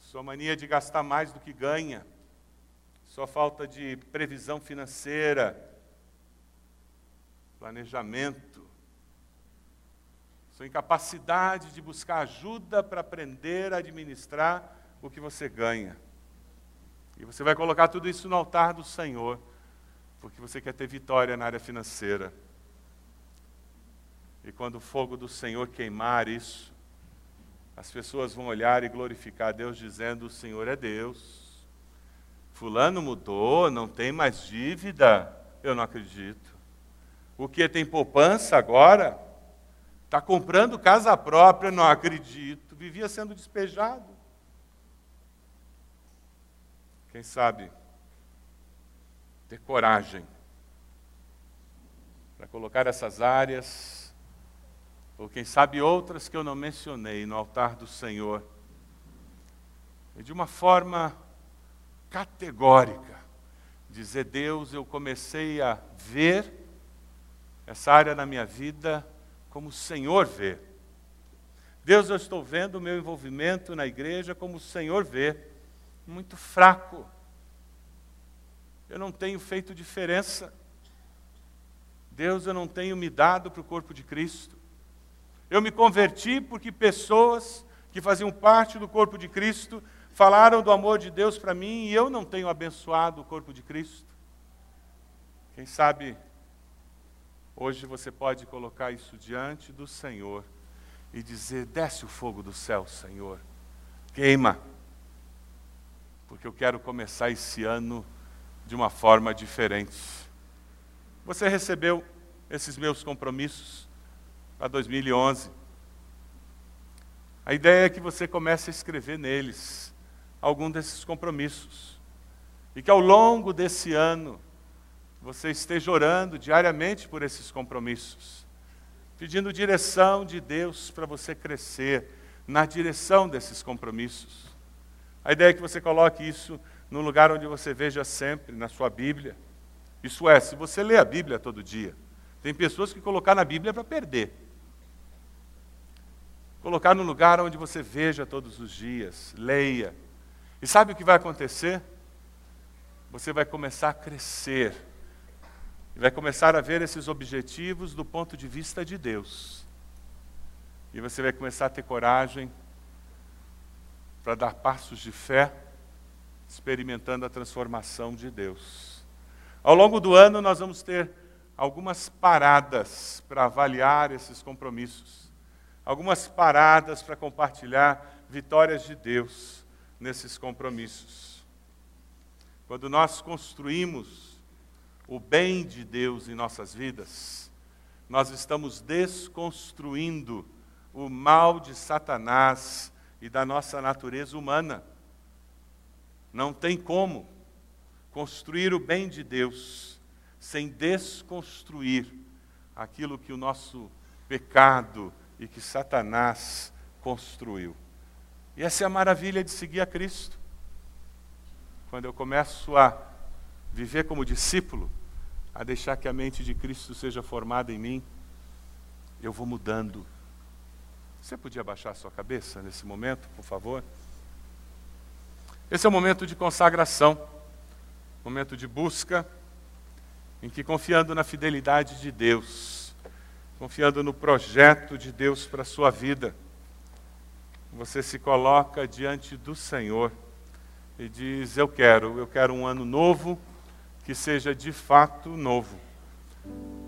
sua mania de gastar mais do que ganha, sua falta de previsão financeira, planejamento, sua incapacidade de buscar ajuda para aprender a administrar o que você ganha. E você vai colocar tudo isso no altar do Senhor, porque você quer ter vitória na área financeira. E quando o fogo do Senhor queimar isso, as pessoas vão olhar e glorificar Deus, dizendo: O Senhor é Deus. Fulano mudou, não tem mais dívida. Eu não acredito. O que tem poupança agora? Está comprando casa própria, não acredito. Vivia sendo despejado. Quem sabe ter coragem para colocar essas áreas, ou quem sabe outras que eu não mencionei, no altar do Senhor, e de uma forma categórica, dizer: Deus, eu comecei a ver essa área na minha vida como o Senhor vê. Deus, eu estou vendo o meu envolvimento na igreja como o Senhor vê muito fraco. Eu não tenho feito diferença. Deus, eu não tenho me dado para o corpo de Cristo. Eu me converti porque pessoas que faziam parte do corpo de Cristo falaram do amor de Deus para mim e eu não tenho abençoado o corpo de Cristo. Quem sabe hoje você pode colocar isso diante do Senhor e dizer: desce o fogo do céu, Senhor, queima porque eu quero começar esse ano de uma forma diferente. Você recebeu esses meus compromissos para 2011. A ideia é que você comece a escrever neles algum desses compromissos. E que ao longo desse ano você esteja orando diariamente por esses compromissos, pedindo direção de Deus para você crescer na direção desses compromissos. A ideia é que você coloque isso num lugar onde você veja sempre, na sua Bíblia. Isso é, se você lê a Bíblia todo dia. Tem pessoas que colocar na Bíblia para perder. Colocar num lugar onde você veja todos os dias, leia. E sabe o que vai acontecer? Você vai começar a crescer. E vai começar a ver esses objetivos do ponto de vista de Deus. E você vai começar a ter coragem para dar passos de fé, experimentando a transformação de Deus. Ao longo do ano, nós vamos ter algumas paradas para avaliar esses compromissos, algumas paradas para compartilhar vitórias de Deus nesses compromissos. Quando nós construímos o bem de Deus em nossas vidas, nós estamos desconstruindo o mal de Satanás e da nossa natureza humana. Não tem como construir o bem de Deus sem desconstruir aquilo que o nosso pecado e que Satanás construiu. E essa é a maravilha de seguir a Cristo. Quando eu começo a viver como discípulo, a deixar que a mente de Cristo seja formada em mim, eu vou mudando você podia baixar a sua cabeça nesse momento, por favor? Esse é o momento de consagração, momento de busca, em que confiando na fidelidade de Deus, confiando no projeto de Deus para a sua vida, você se coloca diante do Senhor e diz: Eu quero, eu quero um ano novo que seja de fato novo.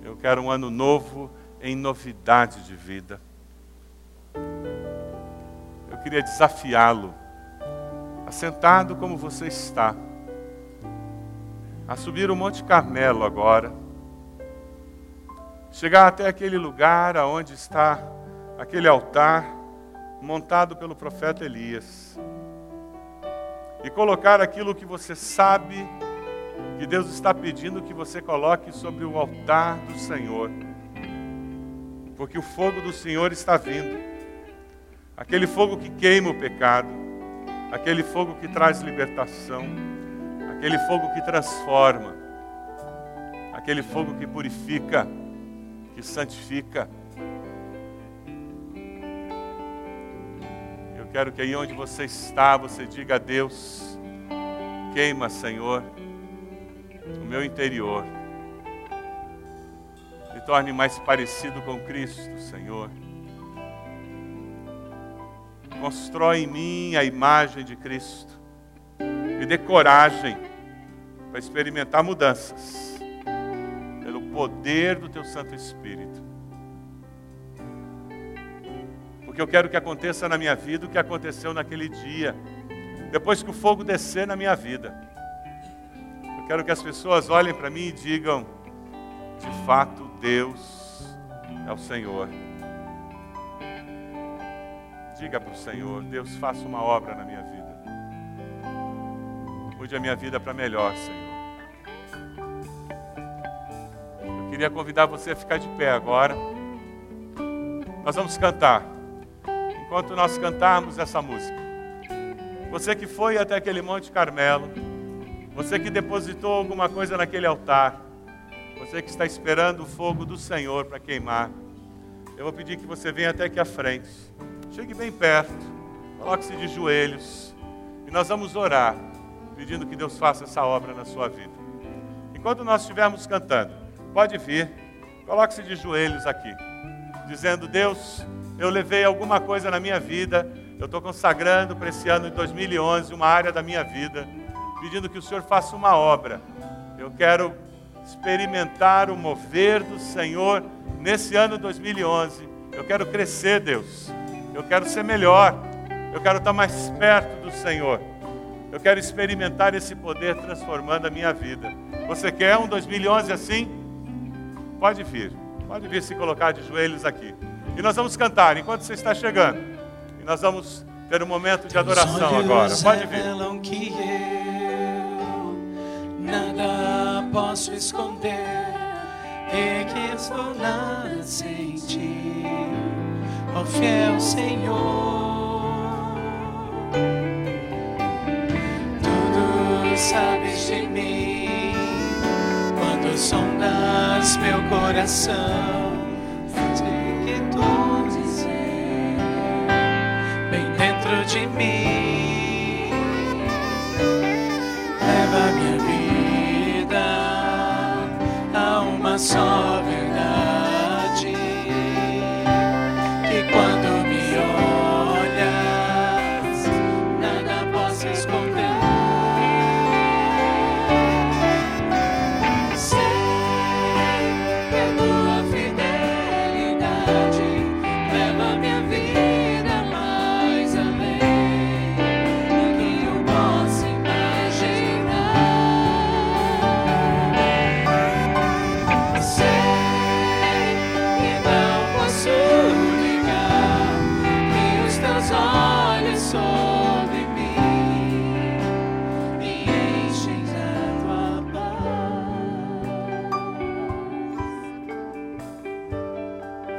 Eu quero um ano novo em novidade de vida. Eu queria desafiá-lo, assentado como você está, a subir o Monte Carmelo agora, chegar até aquele lugar aonde está aquele altar montado pelo profeta Elias. E colocar aquilo que você sabe que Deus está pedindo que você coloque sobre o altar do Senhor, porque o fogo do Senhor está vindo. Aquele fogo que queima o pecado, aquele fogo que traz libertação, aquele fogo que transforma, aquele fogo que purifica, que santifica. Eu quero que aí onde você está, você diga a Deus: queima, Senhor, o meu interior. Me torne mais parecido com Cristo, Senhor. Constrói em mim a imagem de Cristo. Me dê coragem para experimentar mudanças. Poder do Teu Santo Espírito. Porque eu quero que aconteça na minha vida o que aconteceu naquele dia. Depois que o fogo descer na minha vida. Eu quero que as pessoas olhem para mim e digam: de fato, Deus é o Senhor. Diga para o Senhor: Deus, faça uma obra na minha vida. Mude a minha vida para melhor, Senhor. Queria convidar você a ficar de pé agora. Nós vamos cantar. Enquanto nós cantarmos essa música. Você que foi até aquele Monte Carmelo. Você que depositou alguma coisa naquele altar. Você que está esperando o fogo do Senhor para queimar. Eu vou pedir que você venha até aqui à frente. Chegue bem perto, coloque-se de joelhos e nós vamos orar, pedindo que Deus faça essa obra na sua vida. Enquanto nós estivermos cantando, pode vir, coloque-se de joelhos aqui, dizendo: Deus, eu levei alguma coisa na minha vida, eu estou consagrando para esse ano de 2011 uma área da minha vida, pedindo que o Senhor faça uma obra. Eu quero experimentar o mover do Senhor nesse ano de 2011. Eu quero crescer, Deus. Eu quero ser melhor. Eu quero estar mais perto do Senhor. Eu quero experimentar esse poder transformando a minha vida. Você quer um 2011 assim? Pode vir. Pode vir se colocar de joelhos aqui. E nós vamos cantar enquanto você está chegando. E nós vamos ter um momento de adoração agora. Pode vir. que eu nada posso esconder e que estou nada sem ti, ó fiel Senhor. Tudo sabes de mim quando meu coração. Sei que tu bem dentro de mim. Leva minha vida a uma só verdade.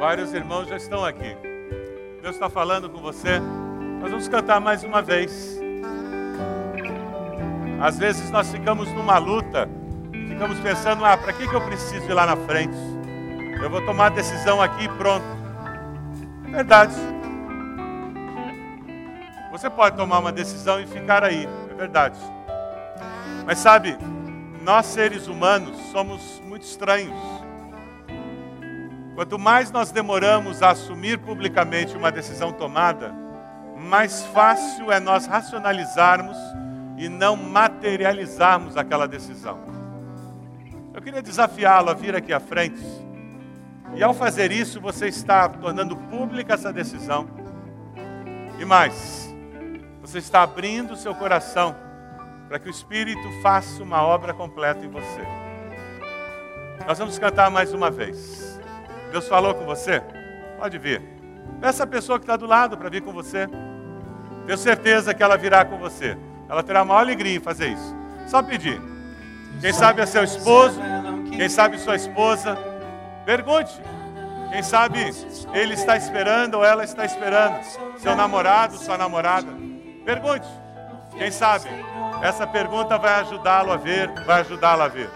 Vários irmãos já estão aqui. Deus está falando com você. Nós vamos cantar mais uma vez. Às vezes nós ficamos numa luta, ficamos pensando: ah, para que, que eu preciso ir lá na frente? Eu vou tomar a decisão aqui e pronto. É verdade. Você pode tomar uma decisão e ficar aí, é verdade. Mas sabe, nós seres humanos somos muito estranhos. Quanto mais nós demoramos a assumir publicamente uma decisão tomada, mais fácil é nós racionalizarmos e não materializarmos aquela decisão. Eu queria desafiá-lo a vir aqui à frente. E ao fazer isso, você está tornando pública essa decisão. E mais, você está abrindo o seu coração para que o Espírito faça uma obra completa em você. Nós vamos cantar mais uma vez. Deus falou com você? Pode vir. Peça a pessoa que está do lado para vir com você. Tenho certeza que ela virá com você. Ela terá a maior alegria em fazer isso. Só pedir. Quem sabe é seu esposo, quem sabe sua esposa. Pergunte. Quem sabe ele está esperando ou ela está esperando. Seu namorado, sua namorada. Pergunte. Quem sabe? Essa pergunta vai ajudá-lo a ver, vai ajudá-lo a ver.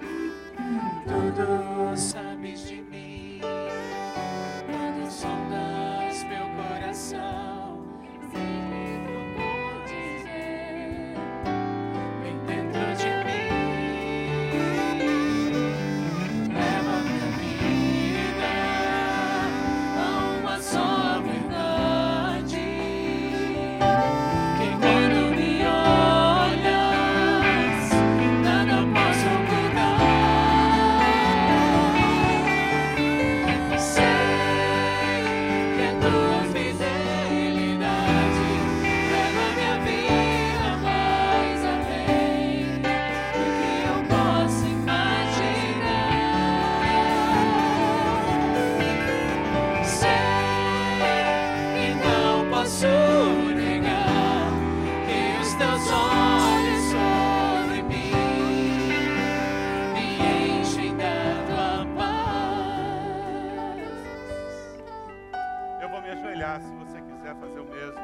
Se você quiser fazer o mesmo.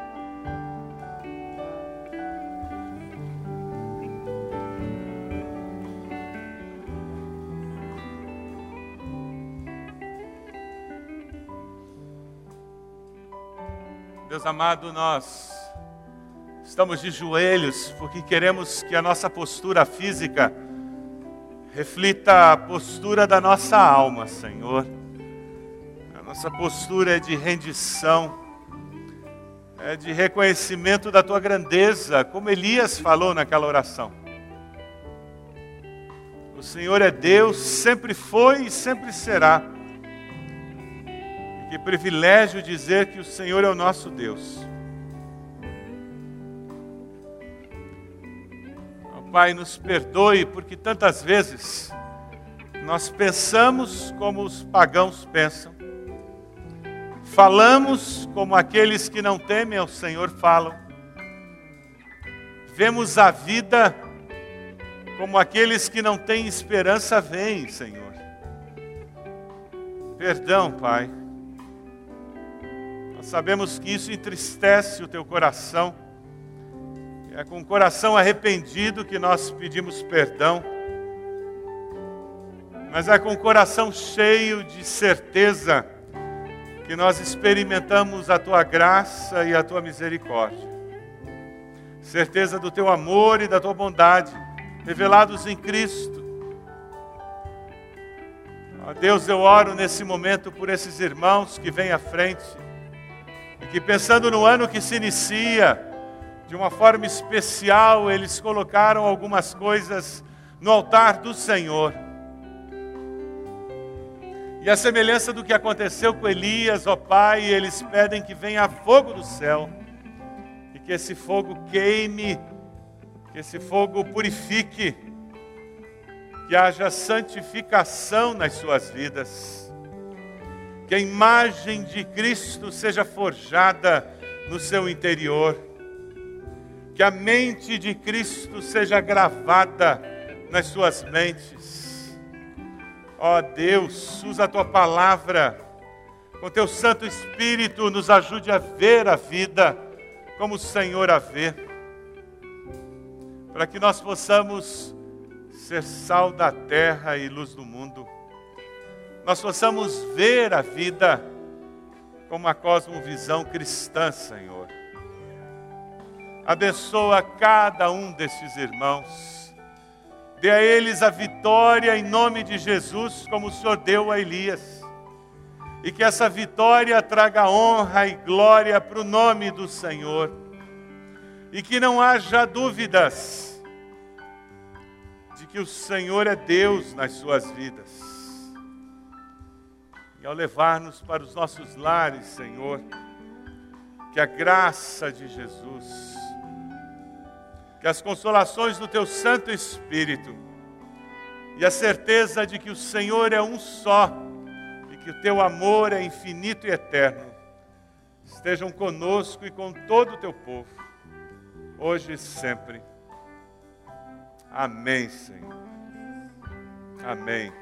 Deus amado, nós estamos de joelhos porque queremos que a nossa postura física reflita a postura da nossa alma, Senhor. Nossa postura é de rendição, é de reconhecimento da tua grandeza, como Elias falou naquela oração. O Senhor é Deus, sempre foi e sempre será. E que privilégio dizer que o Senhor é o nosso Deus. Pai, nos perdoe porque tantas vezes nós pensamos como os pagãos pensam, falamos como aqueles que não temem ao Senhor falam, vemos a vida como aqueles que não têm esperança veem, Senhor. Perdão, Pai. Nós sabemos que isso entristece o teu coração. É com o coração arrependido que nós pedimos perdão. Mas é com o coração cheio de certeza que nós experimentamos a tua graça e a tua misericórdia. Certeza do teu amor e da tua bondade, revelados em Cristo. Ó Deus, eu oro nesse momento por esses irmãos que vêm à frente e que, pensando no ano que se inicia, de uma forma especial, eles colocaram algumas coisas no altar do Senhor. E a semelhança do que aconteceu com Elias, ó Pai, eles pedem que venha fogo do céu e que esse fogo queime, que esse fogo purifique, que haja santificação nas suas vidas, que a imagem de Cristo seja forjada no seu interior, que a mente de Cristo seja gravada nas suas mentes. Ó Deus, usa a tua palavra, com teu Santo Espírito, nos ajude a ver a vida como o Senhor a vê, para que nós possamos ser sal da terra e luz do mundo, nós possamos ver a vida como a cosmovisão cristã, Senhor. Abençoa cada um destes irmãos. Dê a eles a vitória em nome de Jesus, como o Senhor deu a Elias. E que essa vitória traga honra e glória para o nome do Senhor. E que não haja dúvidas de que o Senhor é Deus nas suas vidas. E ao levar-nos para os nossos lares, Senhor, que a graça de Jesus, que as consolações do Teu Santo Espírito e a certeza de que o Senhor é um só e que o Teu amor é infinito e eterno estejam conosco e com todo o Teu povo, hoje e sempre. Amém, Senhor. Amém.